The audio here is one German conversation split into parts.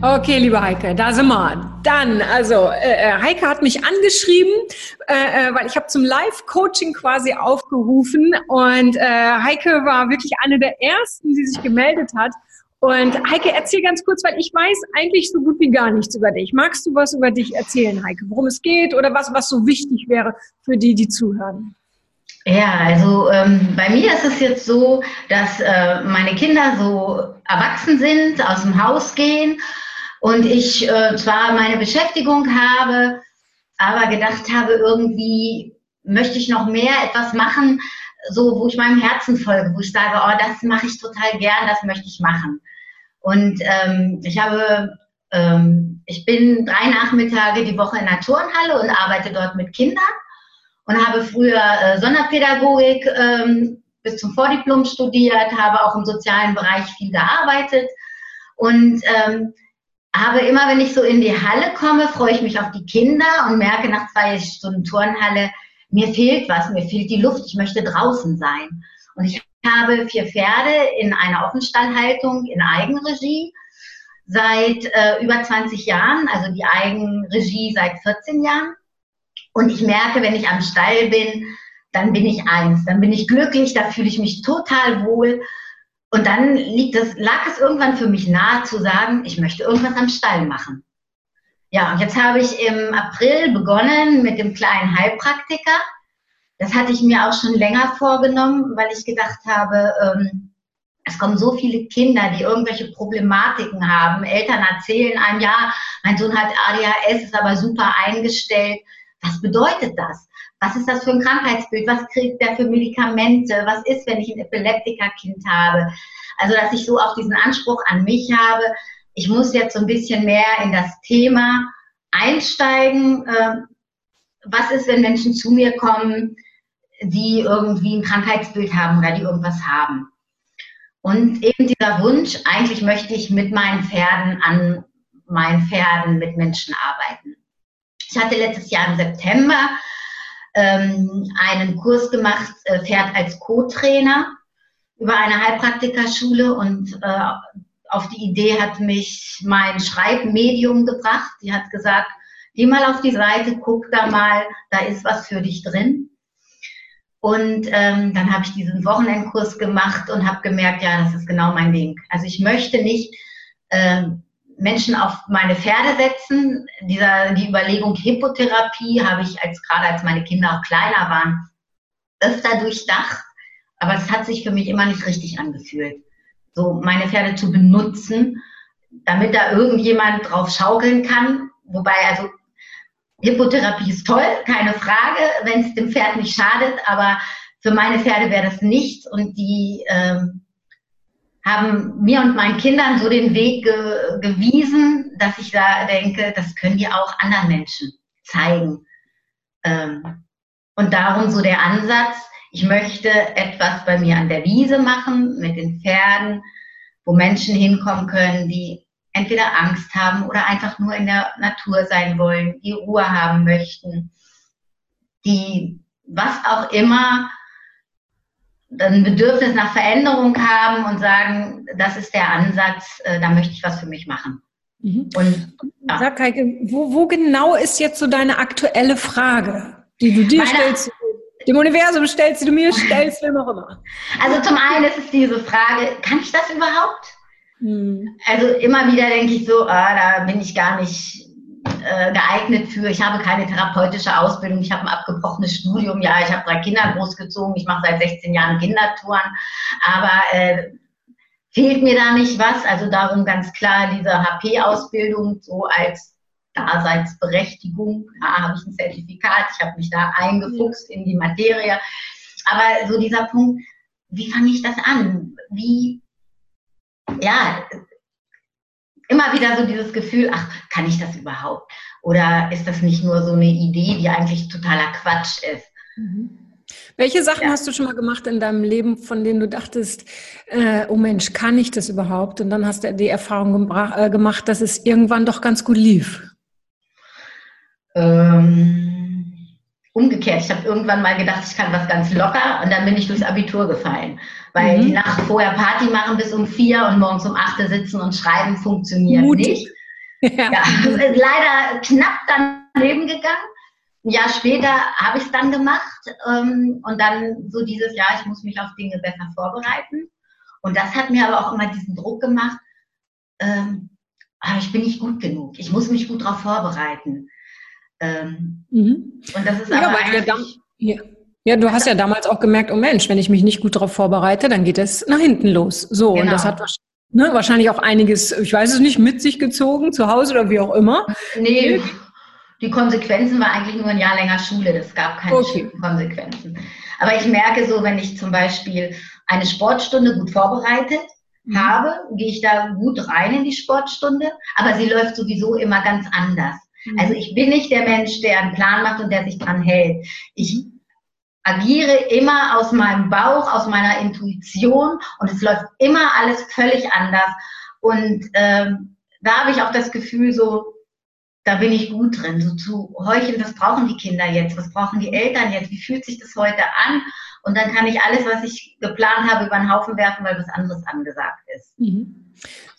Okay, liebe Heike, da sind wir. Dann, also äh, äh, Heike hat mich angeschrieben, äh, äh, weil ich habe zum Live-Coaching quasi aufgerufen und äh, Heike war wirklich eine der ersten, die sich gemeldet hat. Und Heike, erzähl ganz kurz, weil ich weiß eigentlich so gut wie gar nichts über dich. Magst du was über dich erzählen, Heike? Worum es geht oder was, was so wichtig wäre für die, die zuhören? Ja, also ähm, bei mir ist es jetzt so, dass äh, meine Kinder so erwachsen sind, aus dem Haus gehen und ich äh, zwar meine Beschäftigung habe, aber gedacht habe, irgendwie möchte ich noch mehr etwas machen, so wo ich meinem Herzen folge, wo ich sage, oh, das mache ich total gern, das möchte ich machen. Und ähm, ich habe, ähm, ich bin drei Nachmittage die Woche in der Turnhalle und arbeite dort mit Kindern und habe früher äh, Sonderpädagogik ähm, bis zum Vordiplom studiert, habe auch im sozialen Bereich viel gearbeitet und ähm, habe immer, wenn ich so in die Halle komme, freue ich mich auf die Kinder und merke nach zwei Stunden Turnhalle, mir fehlt was, mir fehlt die Luft, ich möchte draußen sein. Und ich habe vier Pferde in einer Offenstallhaltung in Eigenregie seit äh, über 20 Jahren, also die Eigenregie seit 14 Jahren. Und ich merke, wenn ich am Stall bin, dann bin ich eins, dann bin ich glücklich, da fühle ich mich total wohl. Und dann liegt es, lag es irgendwann für mich nahe zu sagen, ich möchte irgendwas am Stall machen. Ja, und jetzt habe ich im April begonnen mit dem kleinen Heilpraktiker. Das hatte ich mir auch schon länger vorgenommen, weil ich gedacht habe, ähm, es kommen so viele Kinder, die irgendwelche Problematiken haben. Eltern erzählen einem, ja, mein Sohn hat ADHS, ist aber super eingestellt. Was bedeutet das? Was ist das für ein Krankheitsbild? Was kriegt der für Medikamente? Was ist, wenn ich ein Epileptikerkind habe? Also, dass ich so auch diesen Anspruch an mich habe, ich muss jetzt so ein bisschen mehr in das Thema einsteigen. Ähm, was ist, wenn Menschen zu mir kommen, die irgendwie ein Krankheitsbild haben oder die irgendwas haben? Und eben dieser Wunsch, eigentlich möchte ich mit meinen Pferden an meinen Pferden mit Menschen arbeiten. Ich hatte letztes Jahr im September ähm, einen Kurs gemacht, äh, Pferd als Co-Trainer über eine Heilpraktikerschule und äh, auf die Idee hat mich mein Schreibmedium gebracht. Die hat gesagt, geh mal auf die Seite, guck da mal, da ist was für dich drin. Und ähm, dann habe ich diesen Wochenendkurs gemacht und habe gemerkt, ja, das ist genau mein Ding. Also ich möchte nicht ähm, Menschen auf meine Pferde setzen. Dieser, die Überlegung Hippotherapie habe ich als gerade als meine Kinder auch kleiner waren, öfter durchdacht. Aber es hat sich für mich immer nicht richtig angefühlt. So meine Pferde zu benutzen, damit da irgendjemand drauf schaukeln kann. Wobei, also Hippotherapie ist toll, keine Frage, wenn es dem Pferd nicht schadet, aber für meine Pferde wäre das nichts und die ähm, haben mir und meinen Kindern so den Weg ge gewiesen, dass ich da denke, das können die auch anderen Menschen zeigen. Ähm, und darum so der Ansatz, ich möchte etwas bei mir an der Wiese machen mit den Pferden, wo Menschen hinkommen können, die entweder Angst haben oder einfach nur in der Natur sein wollen, die Ruhe haben möchten, die was auch immer ein Bedürfnis nach Veränderung haben und sagen, das ist der Ansatz, äh, da möchte ich was für mich machen. Mhm. Und, ja. Sag Heike, wo, wo, genau ist jetzt so deine aktuelle Frage, die du dir Meine, stellst, dem Universum stellst, die du mir stellst, wem auch immer? Also zum einen ist es diese Frage, kann ich das überhaupt? Hm. Also immer wieder denke ich so, ah, da bin ich gar nicht äh, geeignet für. Ich habe keine therapeutische Ausbildung, ich habe ein abgebrochenes Studium, ja, ich habe drei Kinder großgezogen, ich mache seit 16 Jahren Kindertouren, aber äh, fehlt mir da nicht was? Also darum ganz klar diese HP-Ausbildung so als Daseinsberechtigung. Da habe ich ein Zertifikat, ich habe mich da eingefuchst in die Materie. Aber so dieser Punkt, wie fange ich das an? Wie, ja, immer wieder so dieses Gefühl, ach, kann ich das überhaupt? Oder ist das nicht nur so eine Idee, die eigentlich totaler Quatsch ist? Mhm. Welche Sachen ja. hast du schon mal gemacht in deinem Leben, von denen du dachtest, äh, oh Mensch, kann ich das überhaupt? Und dann hast du die Erfahrung äh, gemacht, dass es irgendwann doch ganz gut lief. Ähm, umgekehrt, ich habe irgendwann mal gedacht, ich kann was ganz locker und dann bin ich durchs Abitur gefallen. Weil mhm. die Nacht vorher Party machen bis um vier und morgens um acht sitzen und schreiben funktioniert Mutig. nicht. Ja. ja, leider knapp daneben gegangen. Ein Jahr später habe ich es dann gemacht ähm, und dann so dieses Jahr, ich muss mich auf Dinge besser vorbereiten. Und das hat mir aber auch immer diesen Druck gemacht, ähm, ah, ich bin nicht gut genug, ich muss mich gut darauf vorbereiten. Ähm, mhm. Und das ist ja, aber. Ja, ja, du hast ja damals auch gemerkt, oh Mensch, wenn ich mich nicht gut darauf vorbereite, dann geht es nach hinten los. So, genau. und das genau. hat ne, wahrscheinlich auch einiges, ich weiß es nicht, mit sich gezogen, zu Hause oder wie auch immer. Nee, die Konsequenzen war eigentlich nur ein Jahr länger Schule. Das gab keine okay. Konsequenzen. Aber ich merke so, wenn ich zum Beispiel eine Sportstunde gut vorbereitet mhm. habe, gehe ich da gut rein in die Sportstunde, aber sie läuft sowieso immer ganz anders. Mhm. Also ich bin nicht der Mensch, der einen Plan macht und der sich dran hält. Ich agiere immer aus meinem Bauch, aus meiner Intuition und es läuft immer alles völlig anders. Und ähm, da habe ich auch das Gefühl, so, da bin ich gut drin, so zu heucheln, was brauchen die Kinder jetzt, was brauchen die Eltern jetzt, wie fühlt sich das heute an? Und dann kann ich alles, was ich geplant habe, über den Haufen werfen, weil was anderes angesagt ist. Mhm.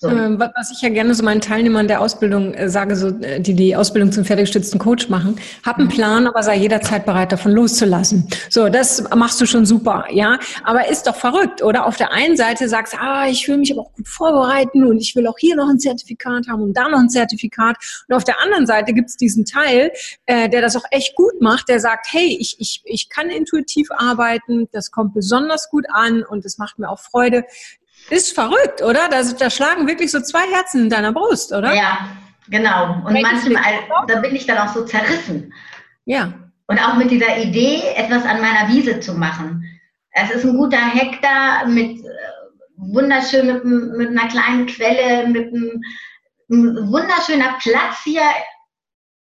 So. Ähm, was ich ja gerne so meinen Teilnehmern der Ausbildung äh, sage, so, äh, die die Ausbildung zum fertiggestützten Coach machen, hab einen mhm. Plan, aber sei jederzeit bereit, davon loszulassen. So, das machst du schon super, ja. Aber ist doch verrückt, oder? Auf der einen Seite sagst, ah, ich will mich aber auch gut vorbereiten und ich will auch hier noch ein Zertifikat haben und da noch ein Zertifikat. Und auf der anderen Seite gibt's diesen Teil, äh, der das auch echt gut macht, der sagt, hey, ich, ich, ich kann intuitiv arbeiten, das kommt besonders gut an und es macht mir auch Freude. Ist verrückt, oder? Da, da schlagen wirklich so zwei Herzen in deiner Brust, oder? Ja, genau. Und Welches manchmal, da bin ich dann auch so zerrissen. Ja. Und auch mit dieser Idee, etwas an meiner Wiese zu machen. Es ist ein guter Hektar mit äh, wunderschön, mit, mit einer kleinen Quelle, mit einem, einem wunderschöner Platz hier.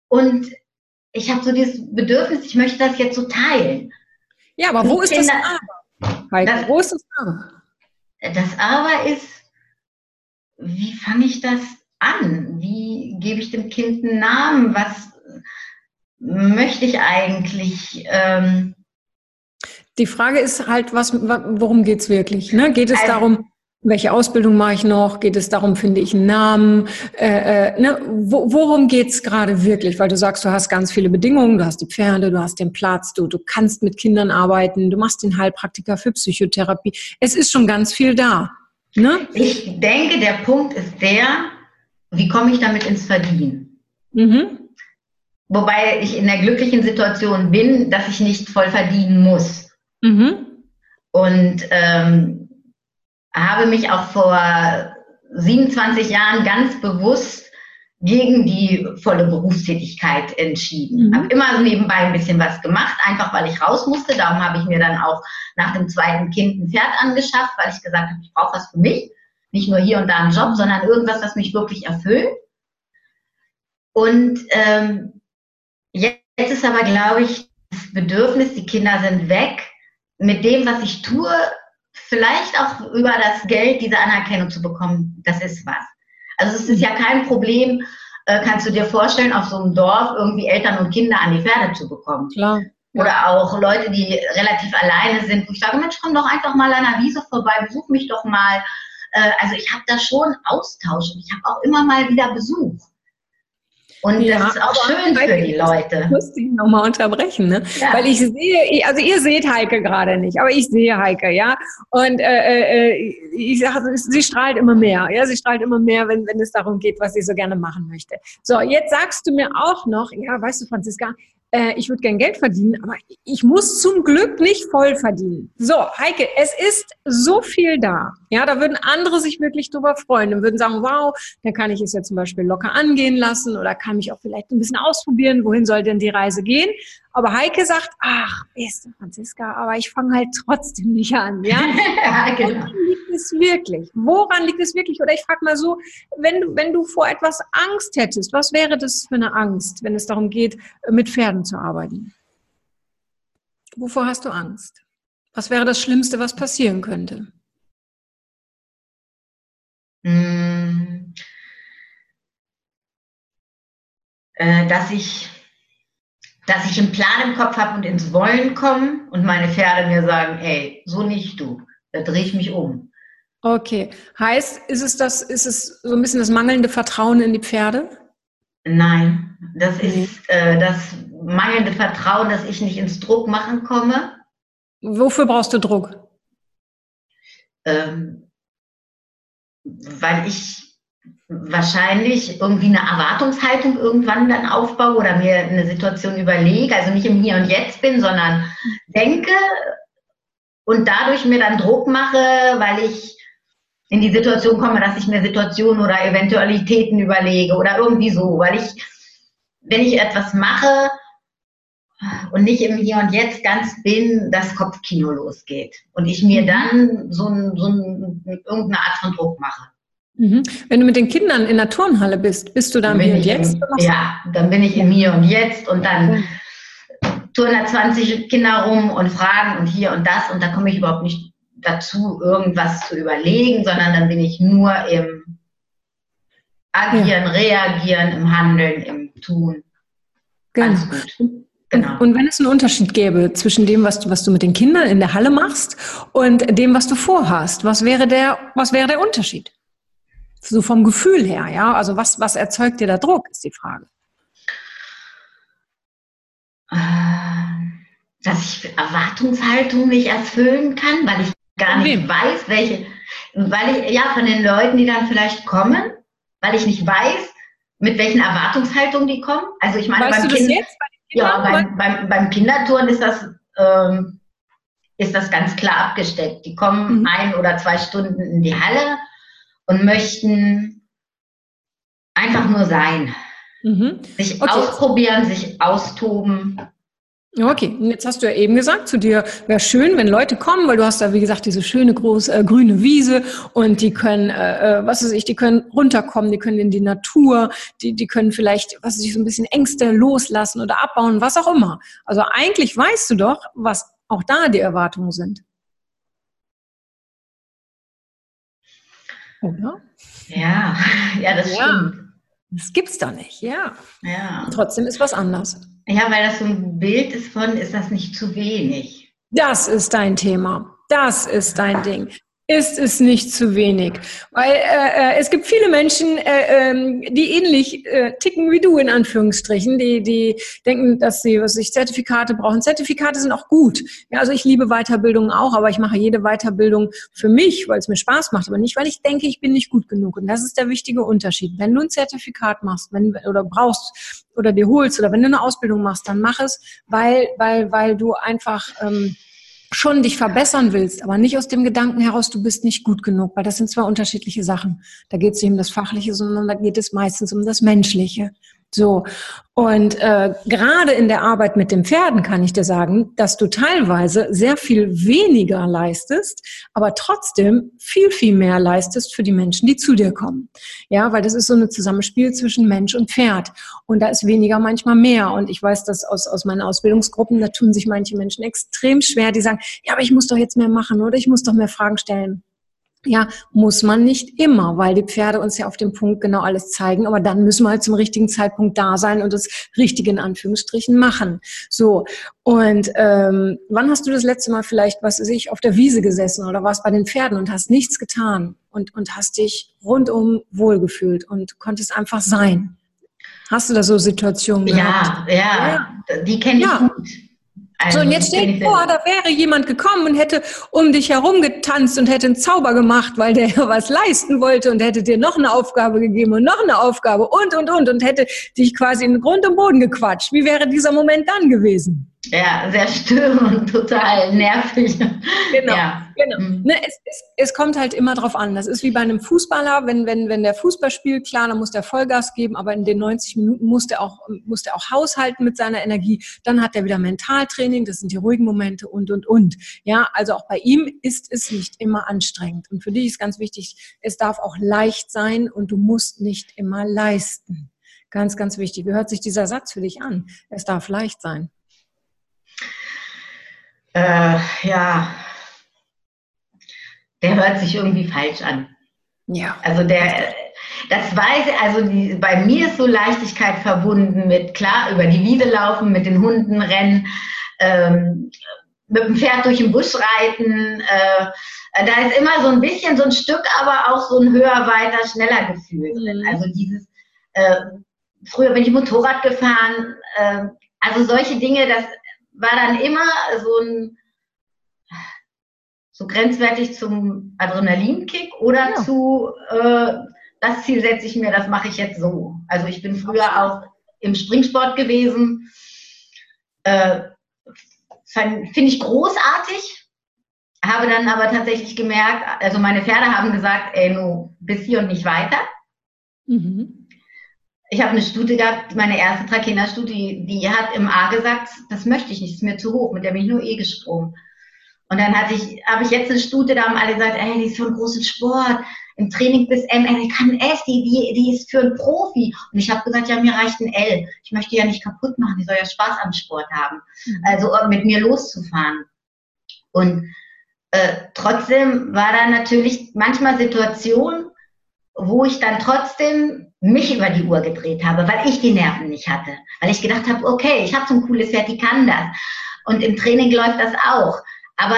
Und ich habe so dieses Bedürfnis, ich möchte das jetzt so teilen. Ja, aber wo ist das Aber? Das, wo ist das Aber? Das Aber ist, wie fange ich das an? Wie gebe ich dem Kind einen Namen? Was möchte ich eigentlich? Ähm die Frage ist halt, was, worum geht es wirklich? Ne? Geht es also, darum, welche Ausbildung mache ich noch? Geht es darum, finde ich einen Namen? Äh, äh, ne? Wo, worum geht's gerade wirklich? Weil du sagst, du hast ganz viele Bedingungen, du hast die Pferde, du hast den Platz, du, du kannst mit Kindern arbeiten, du machst den Heilpraktiker für Psychotherapie. Es ist schon ganz viel da. Ne? Ich denke, der Punkt ist der, wie komme ich damit ins Verdienen? Mhm. Wobei ich in der glücklichen Situation bin, dass ich nicht voll verdienen muss. Mhm. Und ähm, habe mich auch vor 27 Jahren ganz bewusst gegen die volle Berufstätigkeit entschieden. Mhm. Habe immer nebenbei ein bisschen was gemacht, einfach weil ich raus musste. Darum habe ich mir dann auch nach dem zweiten Kind ein Pferd angeschafft, weil ich gesagt habe, ich brauche was für mich. Nicht nur hier und da einen Job, sondern irgendwas, was mich wirklich erfüllt. Und ähm, jetzt ist aber, glaube ich, das Bedürfnis, die Kinder sind weg. Mit dem, was ich tue, vielleicht auch über das Geld diese Anerkennung zu bekommen, das ist was. Also es ist ja kein Problem, äh, kannst du dir vorstellen, auf so einem Dorf irgendwie Eltern und Kinder an die Pferde zu bekommen. Klar. Oder auch Leute, die relativ alleine sind, wo ich sage, Mensch, komm doch einfach mal an der Wiese vorbei, besuch mich doch mal. Äh, also ich habe da schon Austausch und ich habe auch immer mal wieder Besuch. Und ja, das ist auch schön für die Leute. Ich muss dich nochmal unterbrechen, ne? Ja. Weil ich sehe, also ihr seht Heike gerade nicht, aber ich sehe Heike, ja. Und äh, äh, ich sage, sie strahlt immer mehr, ja, sie strahlt immer mehr, wenn, wenn es darum geht, was sie so gerne machen möchte. So, jetzt sagst du mir auch noch, ja, weißt du, Franziska, äh, ich würde gern Geld verdienen, aber ich muss zum Glück nicht voll verdienen. So, Heike, es ist so viel da. Ja, da würden andere sich wirklich drüber freuen und würden sagen, wow, dann kann ich es ja zum Beispiel locker angehen lassen oder kann mich auch vielleicht ein bisschen ausprobieren, wohin soll denn die Reise gehen. Aber Heike sagt, ach, beste Franziska, aber ich fange halt trotzdem nicht an. Ja, ja genau. Woran liegt es wirklich? Woran liegt es wirklich? Oder ich frage mal so, wenn du, wenn du vor etwas Angst hättest, was wäre das für eine Angst, wenn es darum geht, mit Pferden zu arbeiten? Wovor hast du Angst? Was wäre das Schlimmste, was passieren könnte? Hm. Äh, dass ich dass ich einen Plan im Kopf habe und ins Wollen komme und meine Pferde mir sagen, ey, so nicht du, da drehe ich mich um. Okay, heißt, ist es das, ist es so ein bisschen das mangelnde Vertrauen in die Pferde? Nein, das ist äh, das mangelnde Vertrauen, dass ich nicht ins Druck machen komme. Wofür brauchst du Druck? Ähm, weil ich wahrscheinlich irgendwie eine Erwartungshaltung irgendwann dann aufbaue oder mir eine Situation überlege, also nicht im Hier und Jetzt bin, sondern denke und dadurch mir dann Druck mache, weil ich in die Situation komme, dass ich mir Situationen oder Eventualitäten überlege oder irgendwie so, weil ich, wenn ich etwas mache und nicht im Hier und Jetzt ganz bin, das Kopfkino losgeht und ich mir dann so, ein, so ein, irgendeine Art von Druck mache. Mhm. Wenn du mit den Kindern in der Turnhalle bist, bist du dann hier und jetzt? Im, ja, dann bin ich im Hier und Jetzt und dann turnen 20 Kinder rum und fragen und hier und das und da komme ich überhaupt nicht dazu, irgendwas zu überlegen, sondern dann bin ich nur im Agieren, ja. Reagieren, im Handeln, im Tun. Genau. Genau. Und wenn es einen Unterschied gäbe zwischen dem, was du, was du mit den Kindern in der Halle machst und dem, was du vorhast, was wäre der, was wäre der Unterschied? So vom Gefühl her, ja? Also was, was erzeugt dir da Druck, ist die Frage. Ähm, dass ich Erwartungshaltung nicht erfüllen kann, weil ich gar nicht weiß, welche, weil ich, ja, von den Leuten, die dann vielleicht kommen, weil ich nicht weiß, mit welchen Erwartungshaltungen die kommen. Also ich meine, weißt beim, kind, ja, beim, beim, beim Kindertouren ist das, ähm, ist das ganz klar abgesteckt. Die kommen mhm. ein oder zwei Stunden in die Halle und möchten einfach nur sein. Mhm. Sich okay. ausprobieren, sich austoben. Okay, und jetzt hast du ja eben gesagt zu dir, wäre schön, wenn Leute kommen, weil du hast da, wie gesagt, diese schöne große äh, grüne Wiese und die können, äh, äh was weiß ich, die können runterkommen, die können in die Natur, die, die können vielleicht, was weiß ich, so ein bisschen Ängste loslassen oder abbauen, was auch immer. Also eigentlich weißt du doch, was auch da die Erwartungen sind. Oder? Ja, ja, das ja. stimmt. Das gibt's doch nicht, ja. Ja. Trotzdem ist was anders. Ja, weil das so ein Bild ist von, ist das nicht zu wenig? Das ist dein Thema. Das ist dein Ding ist es nicht zu wenig. Weil äh, äh, es gibt viele Menschen, äh, äh, die ähnlich äh, ticken wie du in Anführungsstrichen, die, die denken, dass sie was sich Zertifikate brauchen. Zertifikate sind auch gut. Ja, also ich liebe Weiterbildung auch, aber ich mache jede Weiterbildung für mich, weil es mir Spaß macht, aber nicht, weil ich denke, ich bin nicht gut genug. Und das ist der wichtige Unterschied. Wenn du ein Zertifikat machst, wenn oder brauchst oder dir holst oder wenn du eine Ausbildung machst, dann mach es, weil weil weil du einfach ähm, schon dich verbessern willst, aber nicht aus dem Gedanken heraus, du bist nicht gut genug, weil das sind zwei unterschiedliche Sachen. Da geht es nicht um das Fachliche, sondern da geht es meistens um das Menschliche. So. Und äh, gerade in der Arbeit mit den Pferden kann ich dir sagen, dass du teilweise sehr viel weniger leistest, aber trotzdem viel, viel mehr leistest für die Menschen, die zu dir kommen. Ja, weil das ist so ein Zusammenspiel zwischen Mensch und Pferd. Und da ist weniger manchmal mehr. Und ich weiß das aus, aus meinen Ausbildungsgruppen, da tun sich manche Menschen extrem schwer, die sagen, ja, aber ich muss doch jetzt mehr machen oder ich muss doch mehr Fragen stellen. Ja, muss man nicht immer, weil die Pferde uns ja auf dem Punkt genau alles zeigen. Aber dann müssen wir halt zum richtigen Zeitpunkt da sein und das Richtige in Anführungsstrichen machen. So. Und ähm, wann hast du das letzte Mal vielleicht, was weiß ich, auf der Wiese gesessen oder warst bei den Pferden und hast nichts getan und, und hast dich rundum wohlgefühlt und konntest einfach sein? Hast du da so Situationen gehabt? Ja, ja, ja. die kenne ich ja. gut. Also, so, und jetzt stell dir vor, da wäre jemand gekommen und hätte um dich herum getanzt und hätte einen Zauber gemacht, weil der was leisten wollte und hätte dir noch eine Aufgabe gegeben und noch eine Aufgabe und, und, und und hätte dich quasi in Grund und Boden gequatscht. Wie wäre dieser Moment dann gewesen? Ja, sehr störend, total nervig. Genau. Ja. genau. Mhm. Ne, es, es, es, kommt halt immer drauf an. Das ist wie bei einem Fußballer, wenn, wenn, wenn der Fußball spielt, klar, dann muss der Vollgas geben, aber in den 90 Minuten muss der auch, muss der auch haushalten mit seiner Energie. Dann hat er wieder Mentaltraining, das sind die ruhigen Momente und, und, und. Ja, also auch bei ihm ist es nicht immer anstrengend. Und für dich ist ganz wichtig, es darf auch leicht sein und du musst nicht immer leisten. Ganz, ganz wichtig. Wie hört sich dieser Satz für dich an? Es darf leicht sein. Äh, ja, der hört sich irgendwie falsch an. Ja. Also der, das weiß, also die, bei mir ist so Leichtigkeit verbunden mit, klar, über die Wiese laufen, mit den Hunden rennen, ähm, mit dem Pferd durch den Busch reiten. Äh, da ist immer so ein bisschen so ein Stück, aber auch so ein höher, weiter, schneller Gefühl drin. Mhm. Also dieses, äh, früher bin ich Motorrad gefahren, äh, also solche Dinge, das war dann immer so ein, so grenzwertig zum Adrenalinkick oder ja. zu, äh, das Ziel setze ich mir, das mache ich jetzt so. Also ich bin früher auch im Springsport gewesen. Äh, Finde ich großartig. Habe dann aber tatsächlich gemerkt, also meine Pferde haben gesagt, ey, no, bis hier und nicht weiter. Mhm. Ich habe eine Stute gehabt, meine erste Trakehner-Stute, die, hat im A gesagt, das möchte ich nicht, ist mir zu hoch, mit der bin ich nur eh gesprungen. Und dann hatte ich, habe ich jetzt eine Stute, da haben alle gesagt, ey, die ist für einen großen Sport, im Training bis M, ey, die kann F, die, die, die ist für einen Profi. Und ich habe gesagt, ja, mir reicht ein L. Ich möchte die ja nicht kaputt machen, die soll ja Spaß am Sport haben. Mhm. Also mit mir loszufahren. Und äh, trotzdem war da natürlich manchmal Situation, wo ich dann trotzdem mich über die Uhr gedreht habe, weil ich die Nerven nicht hatte. Weil ich gedacht habe, okay, ich habe so ein cooles Pferd, die kann das. Und im Training läuft das auch. Aber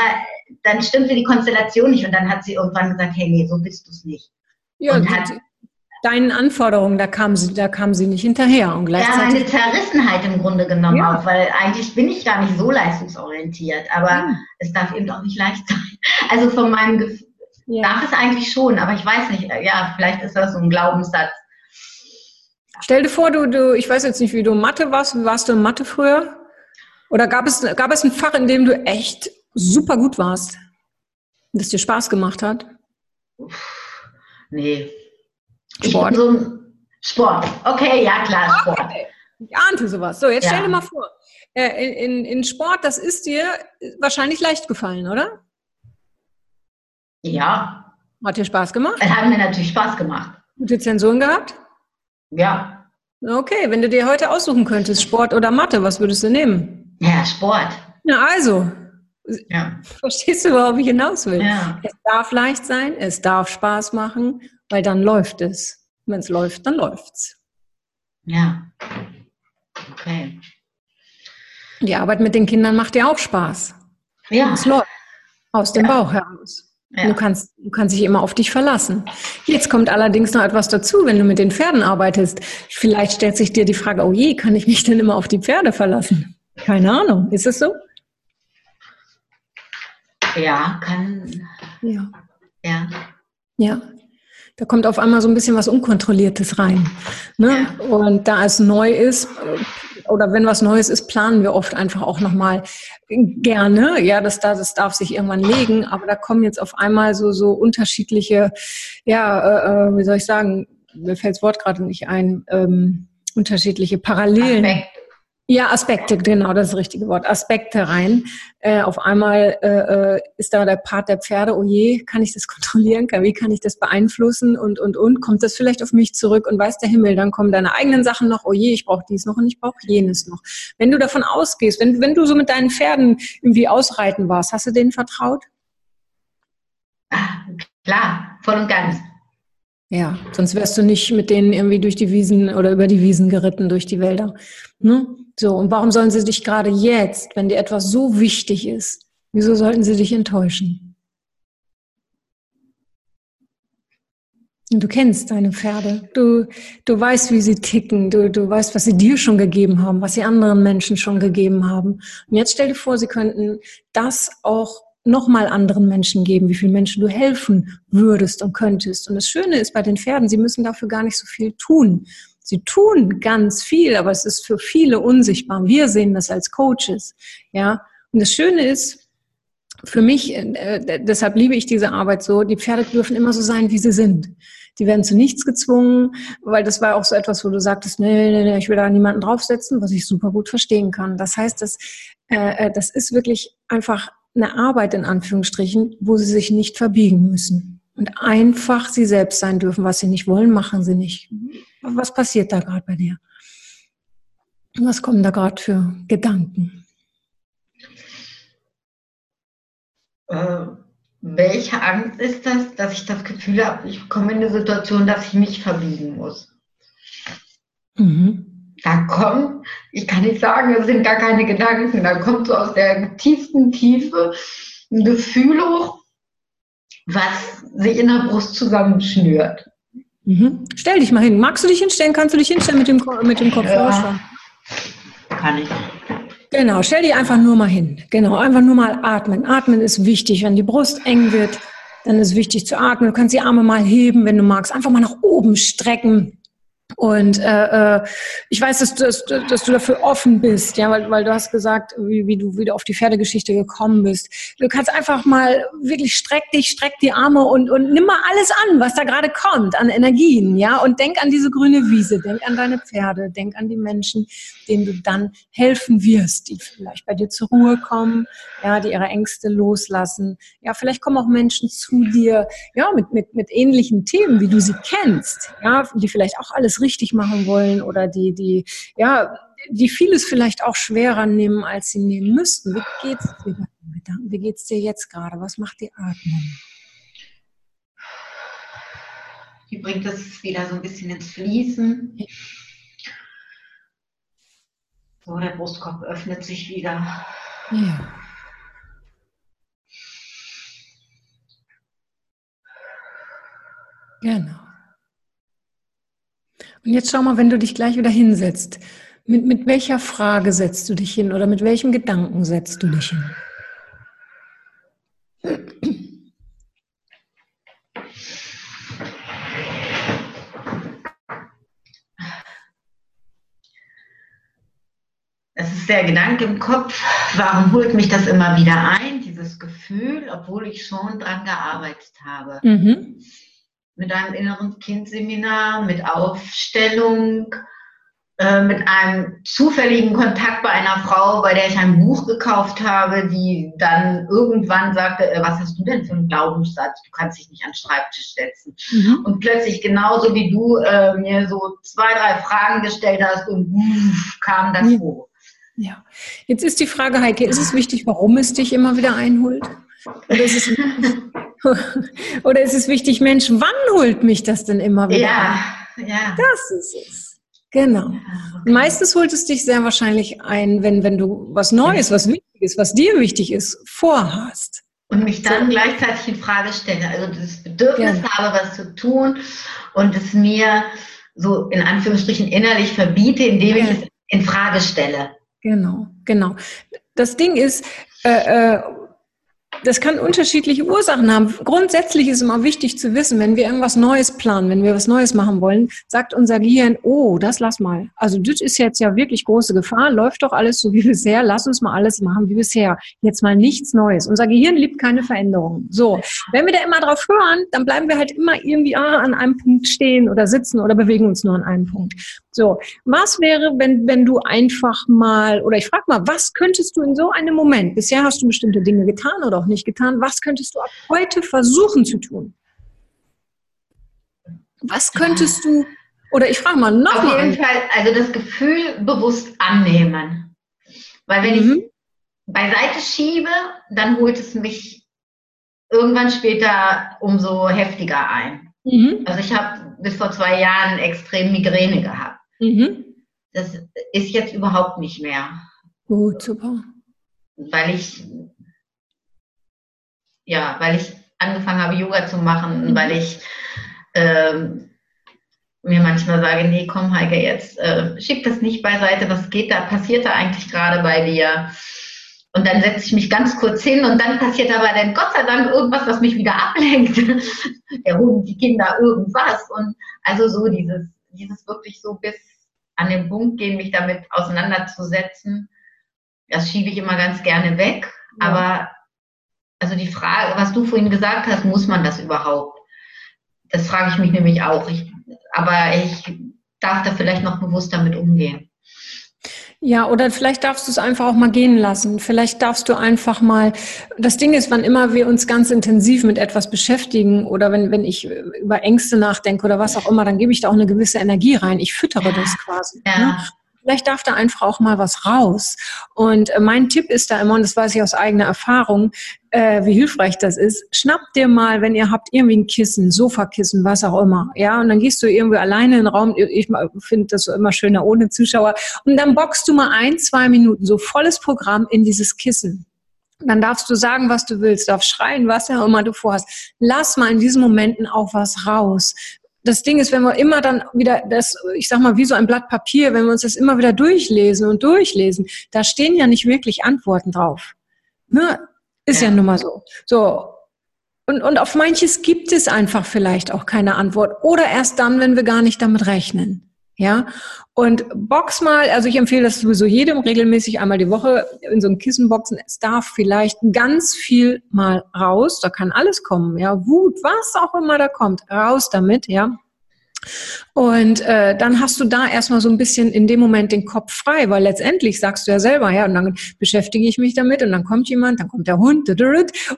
dann stimmte die Konstellation nicht und dann hat sie irgendwann gesagt, hey, nee, so bist du es nicht. Ja, und hat, deinen Anforderungen, da kam sie, da kam sie nicht hinterher. Und gleichzeitig ja, meine Zerrissenheit im Grunde genommen ja. auch, weil eigentlich bin ich gar nicht so leistungsorientiert, aber ja. es darf eben auch nicht leicht sein. Also von meinem Gefühl ja. darf es eigentlich schon, aber ich weiß nicht, ja, vielleicht ist das so ein Glaubenssatz. Stell dir vor, du, du, ich weiß jetzt nicht, wie du Mathe warst. Warst du in Mathe früher? Oder gab es, gab es ein Fach, in dem du echt super gut warst? Das dir Spaß gemacht hat? Nee. Sport. So Sport. Okay, ja klar, Sport. Okay. Ich ahnte sowas. So, jetzt ja. stell dir mal vor, äh, in, in Sport, das ist dir wahrscheinlich leicht gefallen, oder? Ja. Hat dir Spaß gemacht? Es hat mir natürlich Spaß gemacht. Gute Zensuren gehabt? Ja. Okay, wenn du dir heute aussuchen könntest, Sport oder Mathe, was würdest du nehmen? Ja, Sport. Na also. Ja. Verstehst du, worauf ich hinaus will? Ja. Es darf leicht sein, es darf Spaß machen, weil dann läuft es. Wenn es läuft, dann läuft's. Ja. Okay. Die Arbeit mit den Kindern macht dir auch Spaß. Ja. Es läuft. Aus dem ja. Bauch heraus. Ja. Du, kannst, du kannst dich immer auf dich verlassen. Jetzt kommt allerdings noch etwas dazu, wenn du mit den Pferden arbeitest. Vielleicht stellt sich dir die Frage, oh je, kann ich mich denn immer auf die Pferde verlassen? Keine Ahnung. Ist es so? Ja, kann. Ja. Ja. Ja. Da kommt auf einmal so ein bisschen was Unkontrolliertes rein. Ne? Ja. Und da es neu ist, oder wenn was Neues ist, planen wir oft einfach auch nochmal gerne. Ja, das, das darf sich irgendwann legen, aber da kommen jetzt auf einmal so, so unterschiedliche, ja, äh, äh wie soll ich sagen, mir fällt das Wort gerade nicht ein, ähm, unterschiedliche Parallelen. Aspekt. Ja, Aspekte, genau, das ist das richtige Wort. Aspekte rein. Äh, auf einmal äh, äh ist da der Part der Pferde, oh je, kann ich das kontrollieren? Wie kann ich das beeinflussen? Und, und, und, kommt das vielleicht auf mich zurück? Und weiß der Himmel, dann kommen deine eigenen Sachen noch, oh je, ich brauche dies noch und ich brauche jenes noch. Wenn du davon ausgehst, wenn, wenn du so mit deinen Pferden irgendwie ausreiten warst, hast du denen vertraut? Ach, klar, voll und ganz. Ja, sonst wärst du nicht mit denen irgendwie durch die Wiesen oder über die Wiesen geritten, durch die Wälder. Ne? So, und warum sollen sie dich gerade jetzt, wenn dir etwas so wichtig ist, wieso sollten sie dich enttäuschen? Du kennst deine Pferde. Du, du weißt, wie sie ticken. Du, du weißt, was sie dir schon gegeben haben, was sie anderen Menschen schon gegeben haben. Und jetzt stell dir vor, sie könnten das auch nochmal anderen Menschen geben, wie vielen Menschen du helfen würdest und könntest. Und das Schöne ist bei den Pferden, sie müssen dafür gar nicht so viel tun. Sie tun ganz viel, aber es ist für viele unsichtbar. Wir sehen das als Coaches, ja. Und das Schöne ist, für mich, äh, deshalb liebe ich diese Arbeit so, die Pferde dürfen immer so sein, wie sie sind. Die werden zu nichts gezwungen, weil das war auch so etwas, wo du sagtest, nee, nee, nee, ich will da niemanden draufsetzen, was ich super gut verstehen kann. Das heißt, das, äh, äh das ist wirklich einfach eine Arbeit in Anführungsstrichen, wo sie sich nicht verbiegen müssen und einfach sie selbst sein dürfen. Was sie nicht wollen, machen sie nicht. Was passiert da gerade bei dir? Was kommen da gerade für Gedanken? äh, welche Angst ist das, dass ich das Gefühl habe, ich komme in eine Situation, dass ich mich verbiegen muss. Mhm. Da kommt, ich kann nicht sagen, es sind gar keine Gedanken, da kommt so aus der tiefsten Tiefe ein Gefühl hoch, was sich in der Brust zusammenschnürt. Mhm. Stell dich mal hin. Magst du dich hinstellen? Kannst du dich hinstellen mit dem, mit dem Kopf ja, Kann ich. Genau, stell dich einfach nur mal hin. Genau, einfach nur mal atmen. Atmen ist wichtig. Wenn die Brust eng wird, dann ist wichtig zu atmen. Du kannst die Arme mal heben, wenn du magst. Einfach mal nach oben strecken. Und äh, äh, ich weiß, dass, dass, dass du dafür offen bist, ja, weil, weil du hast gesagt, wie, wie du wieder auf die Pferdegeschichte gekommen bist. Du kannst einfach mal wirklich streck dich, streck die Arme und, und nimm mal alles an, was da gerade kommt, an Energien, ja, und denk an diese grüne Wiese, denk an deine Pferde, denk an die Menschen, denen du dann helfen wirst, die vielleicht bei dir zur Ruhe kommen, ja, die ihre Ängste loslassen. Ja, vielleicht kommen auch Menschen zu dir, ja, mit, mit, mit ähnlichen Themen, wie du sie kennst, ja, die vielleicht auch alles richtig machen wollen oder die, die, ja, die vieles vielleicht auch schwerer nehmen, als sie nehmen müssten. Wie geht's dir Wie geht's dir jetzt gerade? Was macht die Atmung? Die bringt es wieder so ein bisschen ins Fließen. So, der Brustkorb öffnet sich wieder. Ja. Genau. Und jetzt schau mal, wenn du dich gleich wieder hinsetzt, mit, mit welcher Frage setzt du dich hin oder mit welchem Gedanken setzt du dich hin? Es ist der Gedanke im Kopf, warum holt mich das immer wieder ein, dieses Gefühl, obwohl ich schon dran gearbeitet habe. Mhm mit einem inneren Kindseminar, mit Aufstellung, äh, mit einem zufälligen Kontakt bei einer Frau, bei der ich ein Buch gekauft habe, die dann irgendwann sagte, äh, was hast du denn für einen Glaubenssatz? Du kannst dich nicht an den Schreibtisch setzen. Mhm. Und plötzlich genauso wie du äh, mir so zwei, drei Fragen gestellt hast und uff, kam das ja. hoch. Ja, jetzt ist die Frage, Heike, ist es wichtig, warum es dich immer wieder einholt? Oder ist es Oder ist es wichtig, Mensch, wann holt mich das denn immer wieder? Ja, ja. Das ist es. Genau. Und meistens holt es dich sehr wahrscheinlich ein, wenn, wenn du was Neues, was Wichtiges, was dir wichtig ist, vorhast. Und mich dann so. gleichzeitig in Frage stelle. Also das Bedürfnis ja. habe, was zu tun und es mir so in Anführungsstrichen innerlich verbiete, indem ja. ich es in Frage stelle. Genau, genau. Das Ding ist, äh, äh, das kann unterschiedliche Ursachen haben. Grundsätzlich ist immer wichtig zu wissen, wenn wir irgendwas Neues planen, wenn wir was Neues machen wollen, sagt unser Gehirn, oh, das lass mal. Also das ist jetzt ja wirklich große Gefahr, läuft doch alles so wie bisher, lass uns mal alles machen wie bisher. Jetzt mal nichts Neues. Unser Gehirn liebt keine Veränderungen. So, wenn wir da immer drauf hören, dann bleiben wir halt immer irgendwie ah, an einem Punkt stehen oder sitzen oder bewegen uns nur an einem Punkt. So, was wäre, wenn, wenn du einfach mal, oder ich frage mal, was könntest du in so einem Moment, bisher hast du bestimmte Dinge getan oder auch nicht getan, was könntest du ab heute versuchen zu tun? Was könntest du, oder ich frage mal noch Auf mal jeden Fall, also das Gefühl bewusst annehmen. Weil wenn mhm. ich beiseite schiebe, dann holt es mich irgendwann später umso heftiger ein. Mhm. Also ich habe bis vor zwei Jahren extrem Migräne gehabt. Mhm. Das ist jetzt überhaupt nicht mehr. Gut, super. Weil ich, ja, weil ich angefangen habe, Yoga zu machen, mhm. weil ich ähm, mir manchmal sage, nee, komm Heike, jetzt äh, schieb das nicht beiseite, was geht da, passiert da eigentlich gerade bei dir? Und dann setze ich mich ganz kurz hin und dann passiert aber dann Gott sei Dank irgendwas, was mich wieder ablenkt. Der Hund, die Kinder, irgendwas. Und also so dieses, dieses wirklich so bis an den Punkt gehen, mich damit auseinanderzusetzen, das schiebe ich immer ganz gerne weg. Ja. Aber also die Frage, was du vorhin gesagt hast, muss man das überhaupt? Das frage ich mich nämlich auch. Ich, aber ich darf da vielleicht noch bewusster mit umgehen. Ja, oder vielleicht darfst du es einfach auch mal gehen lassen. Vielleicht darfst du einfach mal, das Ding ist, wann immer wir uns ganz intensiv mit etwas beschäftigen oder wenn, wenn ich über Ängste nachdenke oder was auch immer, dann gebe ich da auch eine gewisse Energie rein. Ich füttere das quasi. Ja. Ne? Vielleicht darf da einfach auch mal was raus. Und äh, mein Tipp ist da immer, und das weiß ich aus eigener Erfahrung, äh, wie hilfreich das ist. Schnappt dir mal, wenn ihr habt irgendwie ein Kissen, Sofakissen, was auch immer, ja, und dann gehst du irgendwie alleine in den Raum. Ich finde das immer schöner ohne Zuschauer. Und dann boxst du mal ein, zwei Minuten so volles Programm in dieses Kissen. Dann darfst du sagen, was du willst, darfst schreien, was auch immer du vorhast. Lass mal in diesen Momenten auch was raus das Ding ist, wenn wir immer dann wieder das, ich sag mal, wie so ein Blatt Papier, wenn wir uns das immer wieder durchlesen und durchlesen, da stehen ja nicht wirklich Antworten drauf. Ne? Ist ja, ja nun mal so. So. Und, und auf manches gibt es einfach vielleicht auch keine Antwort. Oder erst dann, wenn wir gar nicht damit rechnen. Ja, und box mal, also ich empfehle das sowieso jedem regelmäßig einmal die Woche in so einem Kissen boxen. Es darf vielleicht ganz viel mal raus. Da kann alles kommen. Ja, Wut, was auch immer da kommt, raus damit. Ja, und äh, dann hast du da erstmal so ein bisschen in dem Moment den Kopf frei, weil letztendlich sagst du ja selber, ja, und dann beschäftige ich mich damit und dann kommt jemand, dann kommt der Hund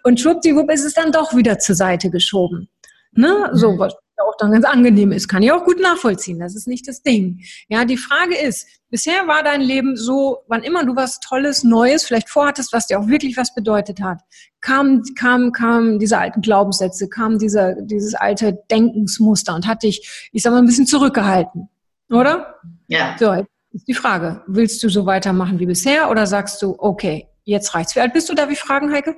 und schwuppdiwupp ist es dann doch wieder zur Seite geschoben. Ne? So, mhm. was auch dann ganz angenehm ist. Kann ich auch gut nachvollziehen. Das ist nicht das Ding. Ja, die Frage ist, bisher war dein Leben so, wann immer du was Tolles, Neues vielleicht vorhattest, was dir auch wirklich was bedeutet hat, kam, kam, kam diese alten Glaubenssätze, kam dieser, dieses alte Denkensmuster und hat dich, ich sag mal, ein bisschen zurückgehalten. Oder? Ja. So, jetzt ist die Frage. Willst du so weitermachen wie bisher oder sagst du, okay, jetzt reicht's. Wie alt bist du? Darf ich fragen, Heike?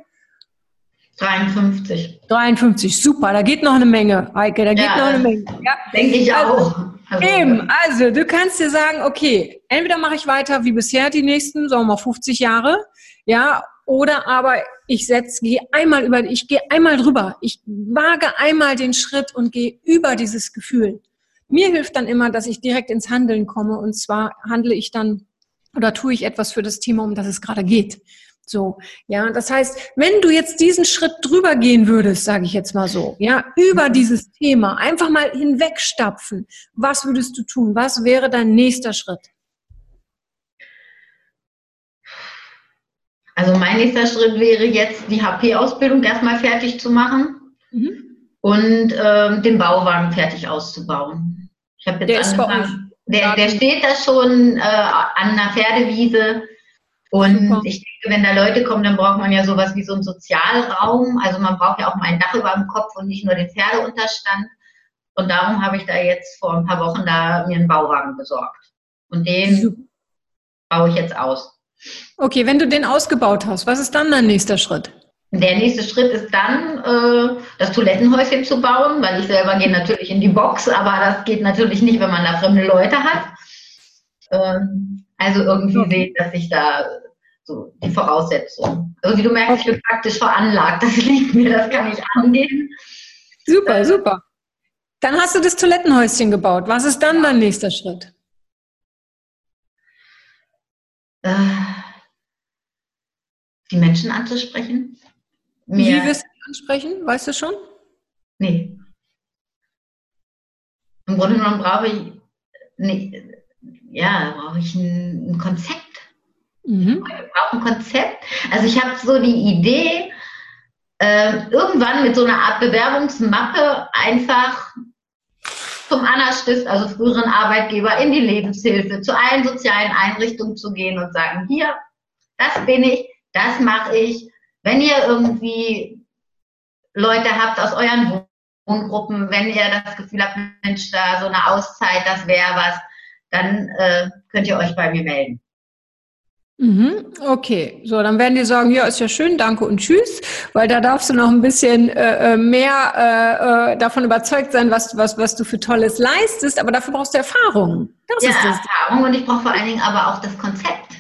53. 53, super, da geht noch eine Menge, Heike, da geht ja, noch eine Menge. Ja? Denke ich also, auch. Also, eben, also du kannst dir sagen, okay, entweder mache ich weiter wie bisher die nächsten, sagen wir mal 50 Jahre, ja, oder aber ich setze, gehe einmal über, ich gehe einmal drüber, ich wage einmal den Schritt und gehe über dieses Gefühl. Mir hilft dann immer, dass ich direkt ins Handeln komme und zwar handle ich dann oder tue ich etwas für das Thema, um das es gerade geht. So, ja, das heißt, wenn du jetzt diesen Schritt drüber gehen würdest, sage ich jetzt mal so, ja, über mhm. dieses Thema, einfach mal hinwegstapfen, was würdest du tun? Was wäre dein nächster Schritt? Also mein nächster Schritt wäre jetzt, die HP-Ausbildung erstmal fertig zu machen mhm. und ähm, den Bauwagen fertig auszubauen. Ich habe jetzt der angefangen. Der, der steht da schon äh, an einer Pferdewiese und Super. ich denke, wenn da Leute kommen, dann braucht man ja sowas wie so einen Sozialraum. Also man braucht ja auch mal ein Dach über dem Kopf und nicht nur den Pferdeunterstand. Und darum habe ich da jetzt vor ein paar Wochen da mir einen Bauwagen besorgt. Und den Super. baue ich jetzt aus. Okay, wenn du den ausgebaut hast, was ist dann dein nächster Schritt? Der nächste Schritt ist dann, äh, das Toilettenhäuschen zu bauen, weil ich selber gehe natürlich in die Box, aber das geht natürlich nicht, wenn man da fremde Leute hat. Also irgendwie sehen, dass ich da so die Voraussetzungen. Also wie du merkst, ich bin praktisch veranlagt. Das liegt mir, das kann ich angehen. Super, äh, super. Dann hast du das Toilettenhäuschen gebaut. Was ist dann ja. dein nächster Schritt? Äh, die Menschen anzusprechen. Mir, Wie wirst du ansprechen? Weißt du schon? Nee. Im Grunde genommen brauche ich, nee, ja, brauche ich ein, ein Konzept. Mhm. Ich brauche ein Konzept. Also ich habe so die Idee, äh, irgendwann mit so einer Art Bewerbungsmappe einfach zum Anna-Stift, also früheren Arbeitgeber, in die Lebenshilfe, zu allen sozialen Einrichtungen zu gehen und sagen, hier, das bin ich, das mache ich. Wenn ihr irgendwie Leute habt aus euren Wohngruppen, wenn ihr das Gefühl habt, Mensch, da so eine Auszeit, das wäre was, dann äh, könnt ihr euch bei mir melden. Mhm, okay, so dann werden die sagen, ja, ist ja schön, danke und tschüss, weil da darfst du noch ein bisschen äh, äh mehr äh, äh, davon überzeugt sein, was, was, was du für Tolles leistest, aber dafür brauchst du Erfahrung. Das ja, ist das. Erfahrung und ich brauche vor allen Dingen aber auch das Konzept.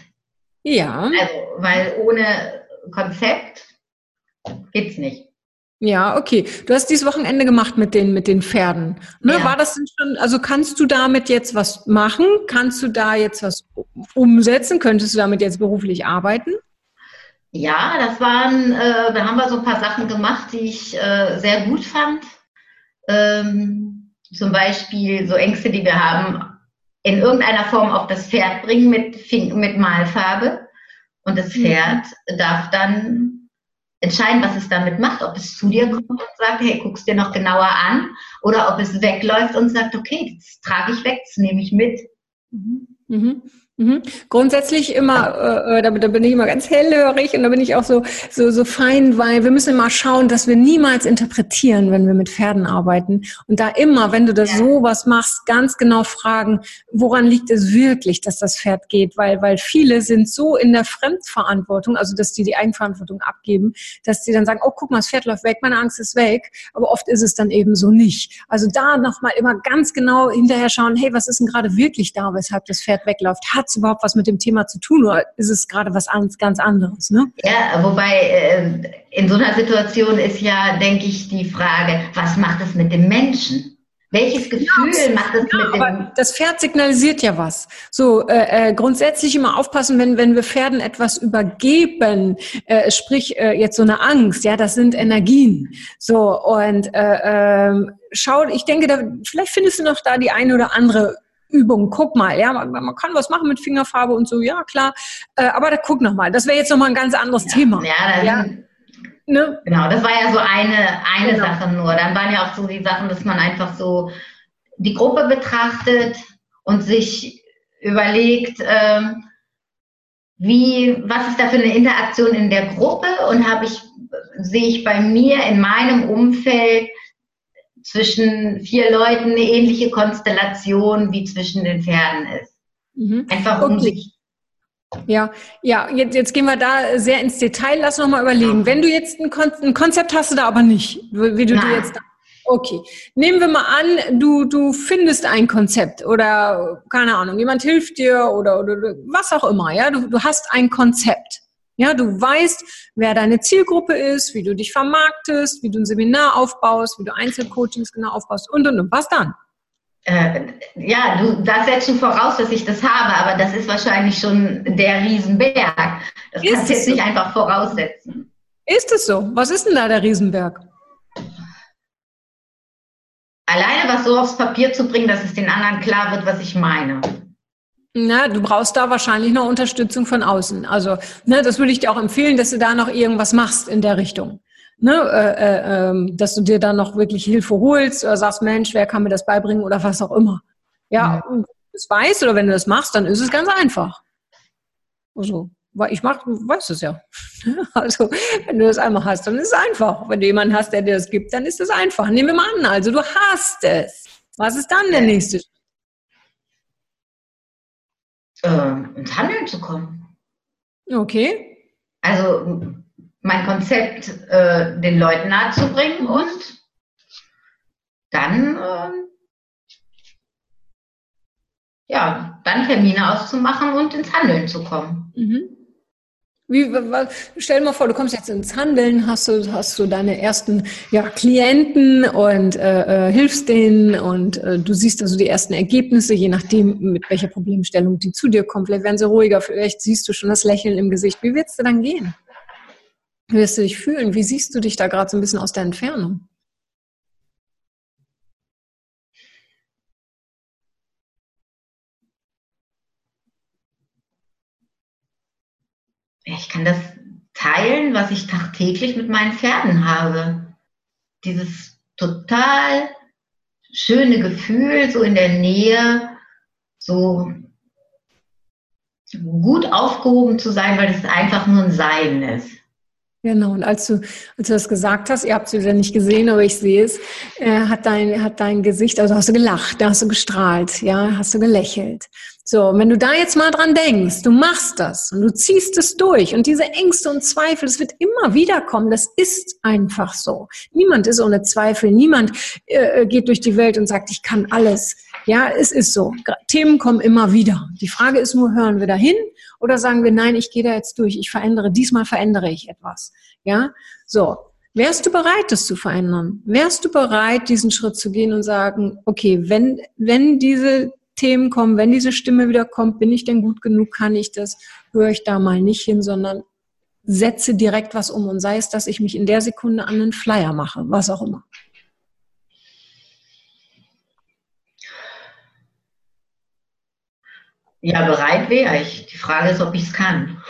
Ja. Also, weil ohne Konzept geht's nicht. Ja, okay. Du hast dieses Wochenende gemacht mit den, mit den Pferden. Ne? Ja. War das denn schon, also kannst du damit jetzt was machen? Kannst du da jetzt was umsetzen? Könntest du damit jetzt beruflich arbeiten? Ja, das waren, äh, da haben wir so ein paar Sachen gemacht, die ich äh, sehr gut fand. Ähm, zum Beispiel so Ängste, die wir haben, in irgendeiner Form auf das Pferd bringen mit, mit Malfarbe. Und das mhm. Pferd mhm. darf dann entscheiden, was es damit macht, ob es zu dir kommt und sagt, hey, guck's dir noch genauer an, oder ob es wegläuft und sagt, okay, das trage ich weg, das nehme ich mit. Mhm. mhm. Mhm. Grundsätzlich immer, äh, äh, da, da, bin ich immer ganz hellhörig und da bin ich auch so, so, so fein, weil wir müssen immer schauen, dass wir niemals interpretieren, wenn wir mit Pferden arbeiten. Und da immer, wenn du das ja. sowas machst, ganz genau fragen, woran liegt es wirklich, dass das Pferd geht? Weil, weil viele sind so in der Fremdverantwortung, also dass die die Eigenverantwortung abgeben, dass die dann sagen, oh, guck mal, das Pferd läuft weg, meine Angst ist weg. Aber oft ist es dann eben so nicht. Also da nochmal immer ganz genau hinterher schauen, hey, was ist denn gerade wirklich da, weshalb das Pferd wegläuft? Hat es überhaupt was mit dem Thema zu tun oder ist es gerade was ganz anderes? Ne? Ja, wobei äh, in so einer Situation ist ja, denke ich, die Frage, was macht es mit dem Menschen? Welches Gefühl ja, macht es ja, mit dem? Das Pferd signalisiert ja was. So äh, äh, grundsätzlich immer aufpassen, wenn wenn wir Pferden etwas übergeben, äh, sprich äh, jetzt so eine Angst, ja, das sind Energien. So und äh, äh, schau, ich denke, da, vielleicht findest du noch da die eine oder andere Übung, guck mal, ja, man, man, kann was machen mit Fingerfarbe und so, ja, klar, äh, aber da guck noch mal, das wäre jetzt noch mal ein ganz anderes ja, Thema. Ja, ja. Ne? Genau, das war ja so eine, eine genau. Sache nur. Dann waren ja auch so die Sachen, dass man einfach so die Gruppe betrachtet und sich überlegt, ähm, wie, was ist da für eine Interaktion in der Gruppe und habe ich, sehe ich bei mir in meinem Umfeld zwischen vier Leuten eine ähnliche Konstellation wie zwischen den Pferden ist. Mhm. Einfach um okay. sich ja, ja, jetzt, jetzt gehen wir da sehr ins Detail. Lass noch mal überlegen. Ja. Wenn du jetzt ein, Kon ein, Konzept hast du da aber nicht, wie du dir jetzt. Okay, nehmen wir mal an, du du findest ein Konzept oder keine Ahnung, jemand hilft dir oder oder was auch immer. Ja, du du hast ein Konzept. Ja, du weißt, wer deine Zielgruppe ist, wie du dich vermarktest, wie du ein Seminar aufbaust, wie du Einzelcoachings genau aufbaust und und und. Was dann? Äh, ja, du, da setzt du voraus, dass ich das habe, aber das ist wahrscheinlich schon der Riesenberg. Das ist kannst du jetzt so? nicht einfach voraussetzen. Ist es so? Was ist denn da der Riesenberg? Alleine was so aufs Papier zu bringen, dass es den anderen klar wird, was ich meine. Na, du brauchst da wahrscheinlich noch Unterstützung von außen. Also, ne, das würde ich dir auch empfehlen, dass du da noch irgendwas machst in der Richtung. Ne, äh, äh, ähm, dass du dir dann noch wirklich Hilfe holst oder sagst, Mensch, wer kann mir das beibringen oder was auch immer. Ja, und wenn du das weißt oder wenn du das machst, dann ist es ganz einfach. Also, weil ich mach, weißt es ja. Also, wenn du das einmal hast, dann ist es einfach. Wenn du jemanden hast, der dir das gibt, dann ist es einfach. Nehmen wir mal an, also du hast es. Was ist dann der nächste Schritt? Äh, ins Handeln zu kommen. Okay. Also mein Konzept äh, den Leuten nahezubringen und dann äh, ja, dann Termine auszumachen und ins Handeln zu kommen. Mhm. Wie, stell dir mal vor, du kommst jetzt ins Handeln, hast du, hast du deine ersten ja, Klienten und äh, äh, hilfst denen und äh, du siehst also die ersten Ergebnisse, je nachdem, mit welcher Problemstellung die zu dir kommen. Vielleicht werden sie ruhiger, vielleicht siehst du schon das Lächeln im Gesicht. Wie wird dir dann gehen? Wie wirst du dich fühlen? Wie siehst du dich da gerade so ein bisschen aus der Entfernung? Ich kann das teilen, was ich tagtäglich mit meinen Pferden habe. Dieses total schöne Gefühl, so in der Nähe, so gut aufgehoben zu sein, weil es einfach nur ein Sein ist. Genau, und als du, als du das gesagt hast, ihr habt es wieder nicht gesehen, aber ich sehe es, äh, hat, dein, hat dein Gesicht, also hast du gelacht, da hast du gestrahlt, ja, hast du gelächelt. So, wenn du da jetzt mal dran denkst, du machst das und du ziehst es durch und diese Ängste und Zweifel, das wird immer wieder kommen, das ist einfach so. Niemand ist ohne Zweifel, niemand äh, geht durch die Welt und sagt, ich kann alles. Ja, es ist so. Themen kommen immer wieder. Die Frage ist nur, hören wir dahin oder sagen wir, nein, ich gehe da jetzt durch, ich verändere, diesmal verändere ich etwas. Ja, so. Wärst du bereit, das zu verändern? Wärst du bereit, diesen Schritt zu gehen und sagen, okay, wenn, wenn diese Themen kommen, wenn diese Stimme wieder kommt, bin ich denn gut genug, kann ich das, höre ich da mal nicht hin, sondern setze direkt was um und sei es, dass ich mich in der Sekunde an einen Flyer mache, was auch immer. Ja, bereit wäre ich. Die Frage ist, ob ich es kann.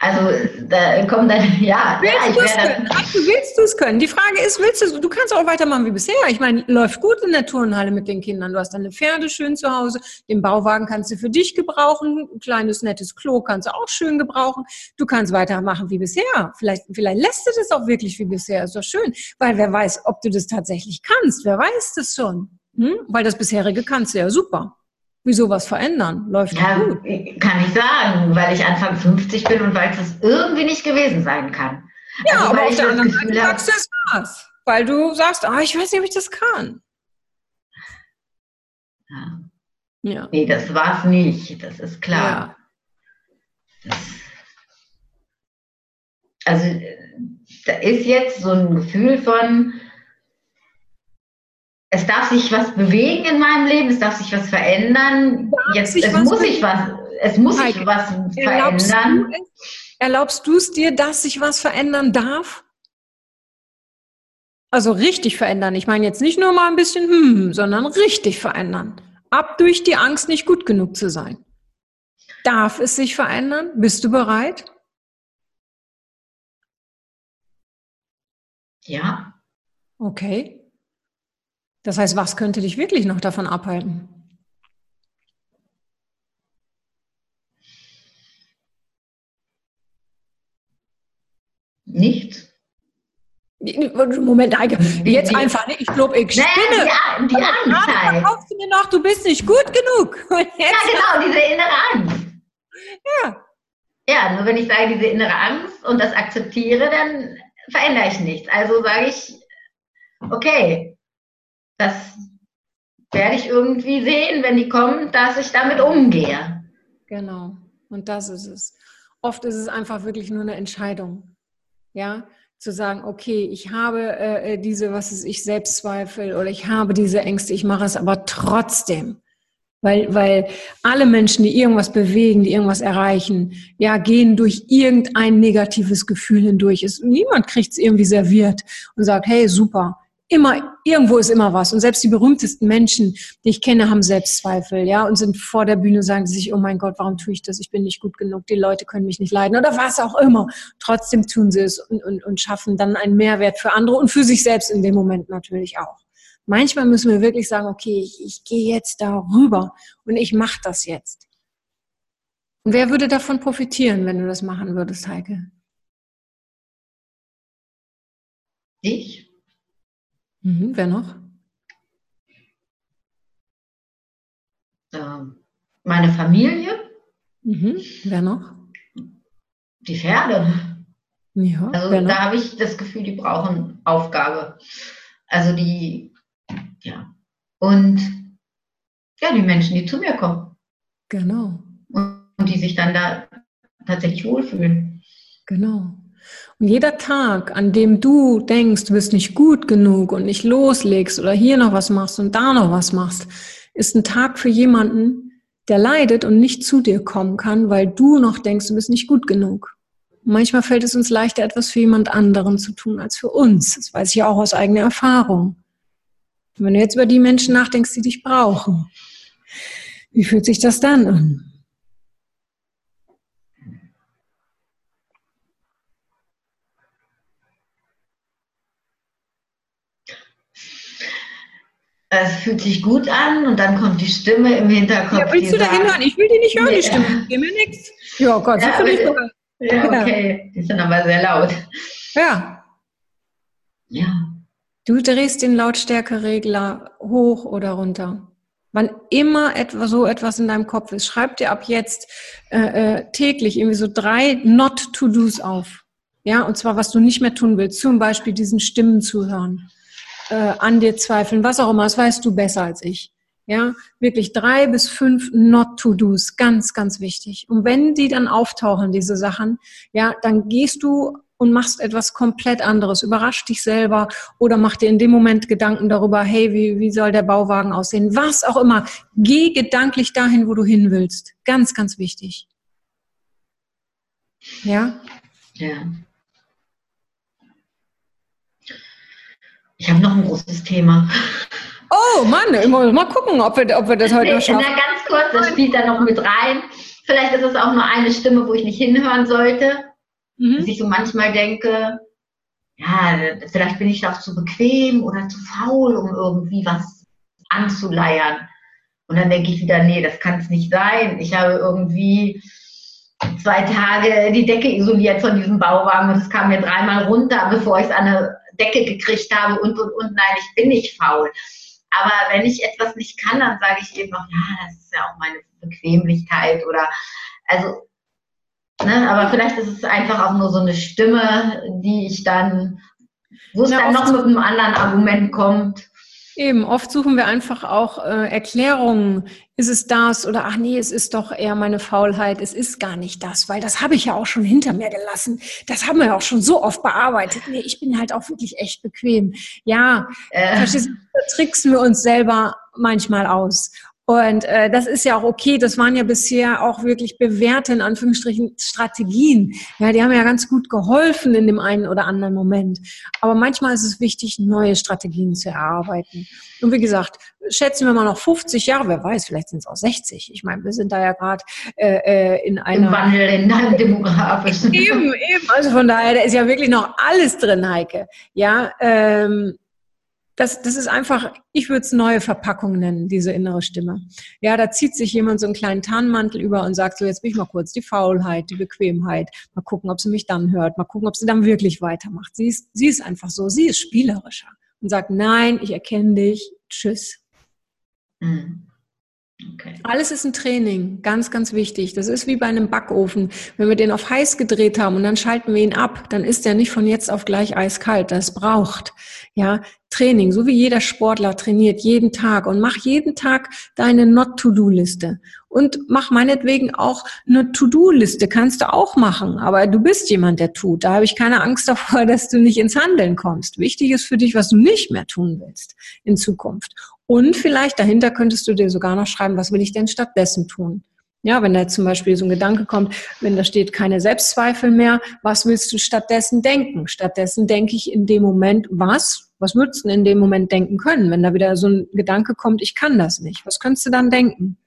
Also da kommt dann, ja, willst ja ich werde. Du willst du es können. Die Frage ist, willst du Du kannst auch weitermachen wie bisher. Ich meine, läuft gut in der Turnhalle mit den Kindern. Du hast deine Pferde schön zu Hause. Den Bauwagen kannst du für dich gebrauchen. Ein kleines, nettes Klo kannst du auch schön gebrauchen. Du kannst weitermachen wie bisher. Vielleicht, vielleicht lässt du das auch wirklich wie bisher. Ist doch schön. Weil wer weiß, ob du das tatsächlich kannst. Wer weiß das schon? Hm? Weil das bisherige kannst du ja super. Wieso was verändern? Läuft ja, gut. Kann ich sagen, weil ich Anfang 50 bin und weil es irgendwie nicht gewesen sein kann. Ja, also, aber auf der anderen Seite sagst du es was. Weil du sagst, ah, ich weiß nicht, ob ich das kann. Ja. ja. Nee, das war es nicht, das ist klar. Ja. Das, also da ist jetzt so ein Gefühl von, es darf sich was bewegen in meinem Leben, es darf sich was verändern. Jetzt, es muss sich was, es muss sich was verändern. Du erlaubst du es dir, dass sich was verändern darf? Also richtig verändern. Ich meine jetzt nicht nur mal ein bisschen, hm, sondern richtig verändern. Ab durch die Angst, nicht gut genug zu sein. Darf es sich verändern? Bist du bereit? Ja. Okay. Das heißt, was könnte dich wirklich noch davon abhalten? Nichts. Moment, jetzt einfach, ich glaube, ich spinne. Naja, die, die Angst halt. du mir noch, du bist nicht gut genug. ja, genau, diese innere Angst. Ja. Ja, nur wenn ich sage, diese innere Angst und das akzeptiere, dann verändere ich nichts. Also sage ich, okay, das werde ich irgendwie sehen, wenn die kommen, dass ich damit umgehe. Genau. Und das ist es. Oft ist es einfach wirklich nur eine Entscheidung. Ja, zu sagen, okay, ich habe äh, äh diese, was ist ich, Selbstzweifel oder ich habe diese Ängste, ich mache es aber trotzdem. Weil, weil alle Menschen, die irgendwas bewegen, die irgendwas erreichen, ja, gehen durch irgendein negatives Gefühl hindurch. Es, niemand kriegt es irgendwie serviert und sagt, hey, super, immer, irgendwo ist immer was. Und selbst die berühmtesten Menschen, die ich kenne, haben Selbstzweifel, ja, und sind vor der Bühne, sagen sie sich, oh mein Gott, warum tue ich das? Ich bin nicht gut genug, die Leute können mich nicht leiden oder was auch immer. Trotzdem tun sie es und, und, und schaffen dann einen Mehrwert für andere und für sich selbst in dem Moment natürlich auch. Manchmal müssen wir wirklich sagen, okay, ich, ich gehe jetzt darüber und ich mache das jetzt. Und wer würde davon profitieren, wenn du das machen würdest, Heike? Ich? Mhm, wer noch? Ähm, meine Familie. Mhm, wer noch? Die Pferde. Ja, also da habe ich das Gefühl, die brauchen Aufgabe. Also die, ja. Und ja, die Menschen, die zu mir kommen. Genau. Und, und die sich dann da tatsächlich wohlfühlen. Genau. Jeder Tag, an dem du denkst, du bist nicht gut genug und nicht loslegst oder hier noch was machst und da noch was machst, ist ein Tag für jemanden, der leidet und nicht zu dir kommen kann, weil du noch denkst, du bist nicht gut genug. Manchmal fällt es uns leichter, etwas für jemand anderen zu tun als für uns. Das weiß ich auch aus eigener Erfahrung. Wenn du jetzt über die Menschen nachdenkst, die dich brauchen, wie fühlt sich das dann an? Es fühlt sich gut an und dann kommt die Stimme im Hinterkopf. Ja, willst du da hinhören? Ich will die nicht hören, die Stimme. Gib mir nichts. Ja, Gott, ja, aber, ja, okay. Die sind aber sehr laut. Ja. Ja. Du drehst den Lautstärkeregler hoch oder runter. Wann immer etwa, so etwas in deinem Kopf ist, schreib dir ab jetzt äh, äh, täglich irgendwie so drei Not-to-Dos auf. Ja, und zwar, was du nicht mehr tun willst. Zum Beispiel diesen Stimmen zuhören äh, an dir zweifeln, was auch immer, das weißt du besser als ich. Ja, wirklich drei bis fünf Not-to-Dos, ganz, ganz wichtig. Und wenn die dann auftauchen, diese Sachen, ja, dann gehst du und machst etwas komplett anderes, überrasch dich selber oder mach dir in dem Moment Gedanken darüber, hey, wie, wie soll der Bauwagen aussehen, was auch immer. Geh gedanklich dahin, wo du hin willst. Ganz, ganz wichtig. Ja? Ja. Ich habe noch ein großes Thema. Oh Mann, mal gucken, ob wir, ob wir das heute nee, schaffen. Na, ganz kurz, das spielt da noch mit rein. vielleicht ist es auch nur eine Stimme, wo ich nicht hinhören sollte. Mhm. Dass ich so manchmal denke, ja, vielleicht bin ich auch zu bequem oder zu faul, um irgendwie was anzuleiern. Und dann denke ich wieder, nee, das kann es nicht sein. Ich habe irgendwie zwei Tage die Decke isoliert von diesem Bauwagen und es kam mir dreimal runter, bevor ich es an eine Decke gekriegt habe und, und, und. Nein, ich bin nicht faul. Aber wenn ich etwas nicht kann, dann sage ich eben auch, ja, das ist ja auch meine Bequemlichkeit oder, also, ne, aber vielleicht ist es einfach auch nur so eine Stimme, die ich dann, wo es ja, dann noch mit einem anderen Argument kommt. Eben, oft suchen wir einfach auch äh, Erklärungen. Ist es das oder ach nee, es ist doch eher meine Faulheit, es ist gar nicht das, weil das habe ich ja auch schon hinter mir gelassen. Das haben wir ja auch schon so oft bearbeitet. Nee, ich bin halt auch wirklich echt bequem. Ja, äh. verstehst du, tricksen wir uns selber manchmal aus. Und äh, das ist ja auch okay. Das waren ja bisher auch wirklich bewährte, in Anführungsstrichen, Strategien. Ja, die haben ja ganz gut geholfen in dem einen oder anderen Moment. Aber manchmal ist es wichtig, neue Strategien zu erarbeiten. Und wie gesagt, schätzen wir mal noch 50 Jahre, wer weiß, vielleicht sind es auch 60. Ich meine, wir sind da ja gerade äh, äh, in einer... Im Wandel, in einem demografischen. Eben, eben. Also von daher, da ist ja wirklich noch alles drin, Heike. Ja, ähm, das, das ist einfach, ich würde es neue Verpackung nennen, diese innere Stimme. Ja, da zieht sich jemand so einen kleinen Tarnmantel über und sagt so, jetzt bin ich mal kurz die Faulheit, die Bequemheit. Mal gucken, ob sie mich dann hört. Mal gucken, ob sie dann wirklich weitermacht. Sie ist, sie ist einfach so, sie ist spielerischer und sagt, nein, ich erkenne dich, tschüss. Mhm. Okay. Alles ist ein Training, ganz, ganz wichtig. Das ist wie bei einem Backofen. Wenn wir den auf heiß gedreht haben und dann schalten wir ihn ab, dann ist der nicht von jetzt auf gleich eiskalt. Das braucht, ja, Training. So wie jeder Sportler trainiert jeden Tag und mach jeden Tag deine Not-to-Do-Liste. Und mach meinetwegen auch eine To-Do-Liste. Kannst du auch machen. Aber du bist jemand, der tut. Da habe ich keine Angst davor, dass du nicht ins Handeln kommst. Wichtig ist für dich, was du nicht mehr tun willst in Zukunft. Und vielleicht dahinter könntest du dir sogar noch schreiben, was will ich denn stattdessen tun? Ja, wenn da zum Beispiel so ein Gedanke kommt, wenn da steht keine Selbstzweifel mehr, was willst du stattdessen denken? Stattdessen denke ich in dem Moment was? Was würdest du in dem Moment denken können, wenn da wieder so ein Gedanke kommt, ich kann das nicht? Was könntest du dann denken?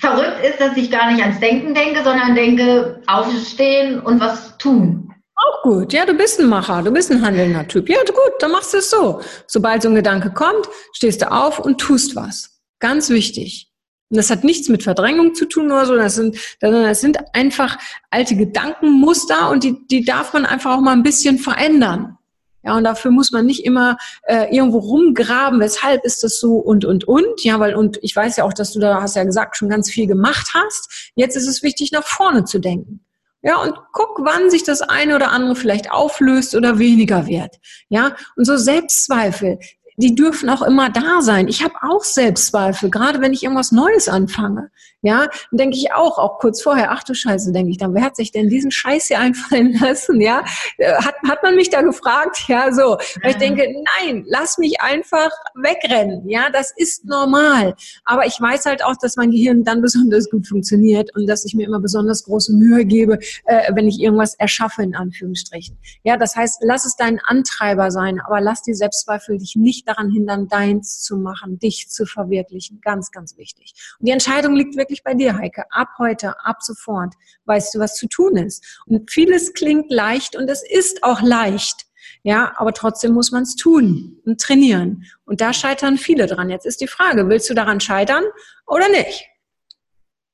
Verrückt ist, dass ich gar nicht ans Denken denke, sondern denke, aufstehen und was tun. Auch gut. Ja, du bist ein Macher, du bist ein handelnder Typ. Ja, gut, dann machst du es so. Sobald so ein Gedanke kommt, stehst du auf und tust was. Ganz wichtig. Und das hat nichts mit Verdrängung zu tun oder so. Das sind, das sind einfach alte Gedankenmuster und die, die darf man einfach auch mal ein bisschen verändern. Ja, und dafür muss man nicht immer äh, irgendwo rumgraben, weshalb ist das so und und und. Ja, weil und ich weiß ja auch, dass du da hast ja gesagt schon ganz viel gemacht hast. Jetzt ist es wichtig, nach vorne zu denken. Ja, und guck, wann sich das eine oder andere vielleicht auflöst oder weniger wird. Ja, und so Selbstzweifel, die dürfen auch immer da sein. Ich habe auch Selbstzweifel, gerade wenn ich irgendwas Neues anfange. Ja, dann denke ich auch, auch kurz vorher, ach du Scheiße, denke ich dann, wer hat sich denn diesen Scheiß hier einfallen lassen? Ja, äh, hat, hat man mich da gefragt? Ja, so. Weil ich denke, nein, lass mich einfach wegrennen. Ja, das ist normal. Aber ich weiß halt auch, dass mein Gehirn dann besonders gut funktioniert und dass ich mir immer besonders große Mühe gebe, äh, wenn ich irgendwas erschaffe, in Anführungsstrichen. Ja, das heißt, lass es dein Antreiber sein, aber lass die Selbstzweifel dich nicht daran hindern, deins zu machen, dich zu verwirklichen. Ganz, ganz wichtig. Und die Entscheidung liegt wirklich bei dir, Heike. Ab heute, ab sofort weißt du, was zu tun ist. Und vieles klingt leicht und es ist auch leicht. Ja, aber trotzdem muss man es tun und trainieren. Und da scheitern viele dran. Jetzt ist die Frage, willst du daran scheitern oder nicht?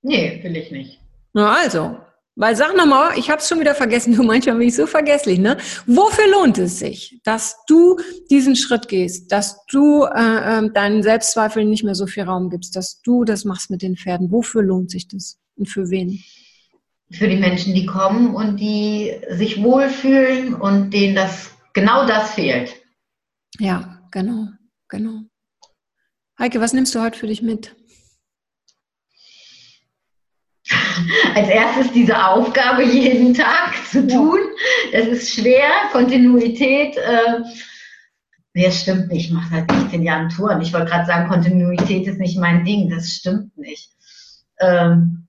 Nee, will ich nicht. Na also, weil sag nochmal, ich habe es schon wieder vergessen, du manchmal bin ich so vergesslich, ne? Wofür lohnt es sich, dass du diesen Schritt gehst, dass du äh, äh, deinen Selbstzweifeln nicht mehr so viel Raum gibst, dass du das machst mit den Pferden? Wofür lohnt sich das und für wen? Für die Menschen, die kommen und die sich wohlfühlen und denen das genau das fehlt. Ja, genau, genau. Heike, was nimmst du heute für dich mit? Als erstes diese Aufgabe jeden Tag zu tun. Das ist schwer, Kontinuität. Äh, nee, das stimmt nicht. Ich mache seit 16 Jahren Touren. Ich wollte gerade sagen, Kontinuität ist nicht mein Ding. Das stimmt nicht. Ähm,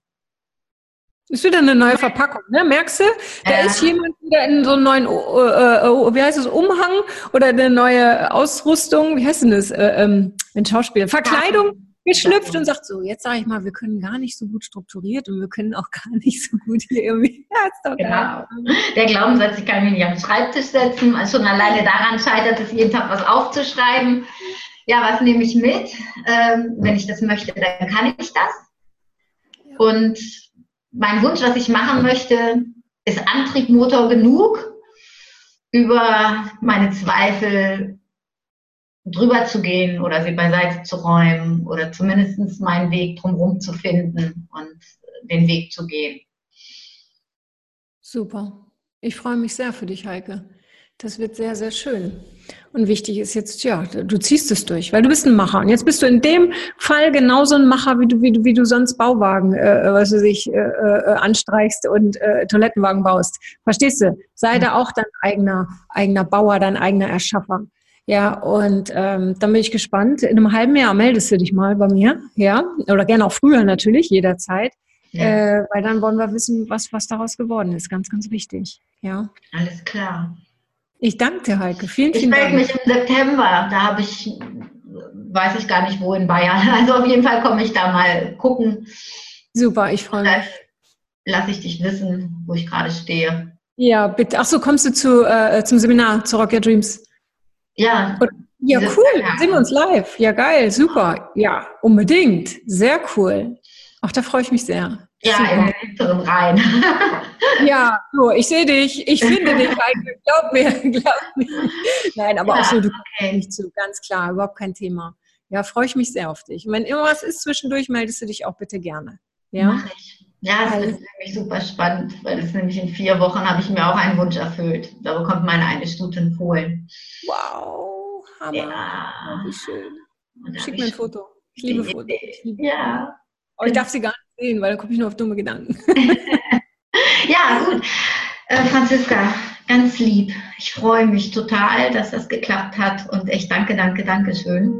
Ist wieder eine neue Verpackung, ne? Merkst du? Da äh. ist jemand wieder in so einen neuen, äh, äh, wie heißt es, Umhang oder eine neue Ausrüstung, wie heißt denn das? Äh, ähm, ein Schauspieler. Verkleidung geschlüpft und sagt so, jetzt sage ich mal, wir können gar nicht so gut strukturiert und wir können auch gar nicht so gut hier irgendwie. Ja, genau. Der Glaubenssatz, ich kann mich nicht am Schreibtisch setzen, also schon alleine daran scheitert es, jeden Tag was aufzuschreiben. Ja, was nehme ich mit? Ähm, wenn ich das möchte, dann kann ich das. Und mein Wunsch, was ich machen möchte, ist Antrieb, Motor genug, über meine Zweifel drüber zu gehen oder sie beiseite zu räumen oder zumindest meinen Weg drumherum zu finden und den Weg zu gehen. Super. Ich freue mich sehr für dich, Heike. Das wird sehr, sehr schön. Und wichtig ist jetzt, ja, du ziehst es durch, weil du bist ein Macher. Und jetzt bist du in dem Fall genauso ein Macher, wie du, wie du, wie du sonst Bauwagen, äh, äh was du sich äh, äh, anstreichst und äh, Toilettenwagen baust. Verstehst du? Sei da auch dein eigener, eigener Bauer, dein eigener Erschaffer. Ja, und ähm, dann bin ich gespannt. In einem halben Jahr meldest du dich mal bei mir, ja, oder gerne auch früher natürlich, jederzeit. Ja. Äh, weil dann wollen wir wissen, was, was daraus geworden ist. Ganz, ganz wichtig. Ja. Alles klar. Ich danke dir, Heike. Vielen, vielen Dank. Ich melde mich im September. Da habe ich, weiß ich gar nicht wo in Bayern. Also auf jeden Fall komme ich da mal gucken. Super, ich freue mich. Lasse ich dich wissen, wo ich gerade stehe. Ja, bitte. Ach so, kommst du zu, äh, zum Seminar zu Rock Your Dreams? Ja. Ja, cool. Sehen wir uns live. Ja, geil. Super. Ja, unbedingt. Sehr cool. Ach, da freue ich mich sehr. Ja, Super. in den hinteren Reihen. ja, so, ich sehe dich, ich finde dich, glaub mir, glaub mir. Nein, aber ja, auch so, du okay. nicht zu, ganz klar, überhaupt kein Thema. Ja, freue ich mich sehr auf dich. Und wenn irgendwas ist zwischendurch, meldest du dich auch bitte gerne. Ja, Mach ich. Ja, das ist nämlich super spannend, weil es nämlich in vier Wochen habe ich mir auch einen Wunsch erfüllt. Da bekommt meine eine Stute in Polen. Wow, Hammer. Ja. Wie schön. Schick mir ein Foto. Ich liebe Fotos. Ja. Aber ich darf sie gar nicht sehen, weil dann komme ich nur auf dumme Gedanken. ja, gut. Äh, Franziska, ganz lieb. Ich freue mich total, dass das geklappt hat und echt danke, danke, danke schön.